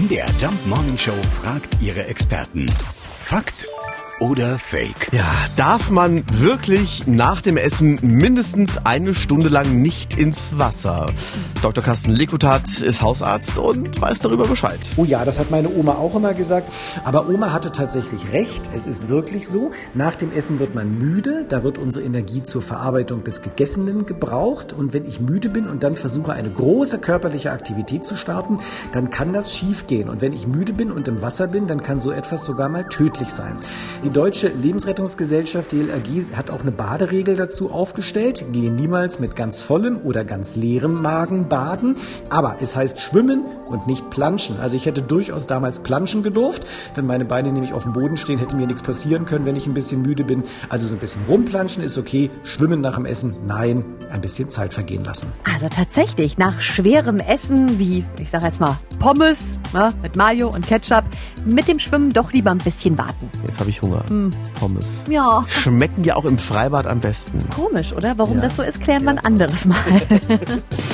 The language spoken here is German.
MDR Jump Morning Show fragt ihre Experten. Fakt oder Fake? Ja, darf man wirklich nach dem Essen mindestens eine Stunde lang nicht ins Wasser? Dr. Carsten Lekutat ist Hausarzt und weiß darüber Bescheid. Oh ja, das hat meine Oma auch immer gesagt. Aber Oma hatte tatsächlich recht. Es ist wirklich so. Nach dem Essen wird man müde. Da wird unsere Energie zur Verarbeitung des Gegessenen gebraucht. Und wenn ich müde bin und dann versuche, eine große körperliche Aktivität zu starten, dann kann das schiefgehen. Und wenn ich müde bin und im Wasser bin, dann kann so etwas sogar mal tödlich sein. Die Deutsche Lebensrettungsgesellschaft, die LRG, hat auch eine Baderegel dazu aufgestellt. Gehe niemals mit ganz vollem oder ganz leerem Magen baden. Aber es heißt schwimmen und nicht planschen. Also ich hätte durchaus damals planschen gedurft. Wenn meine Beine nämlich auf dem Boden stehen, hätte mir nichts passieren können, wenn ich ein bisschen müde bin. Also so ein bisschen rumplanschen ist okay. Schwimmen nach dem Essen, nein, ein bisschen Zeit vergehen lassen. Also tatsächlich, nach schwerem Essen wie, ich sag jetzt mal, Pommes ne, mit Mayo und Ketchup, mit dem Schwimmen doch lieber ein bisschen warten. Jetzt habe ich Hunger. Pommes. Ja. Schmecken ja auch im Freibad am besten. Komisch, oder? Warum Ja. das so ist, klären wir ein anderes Mal.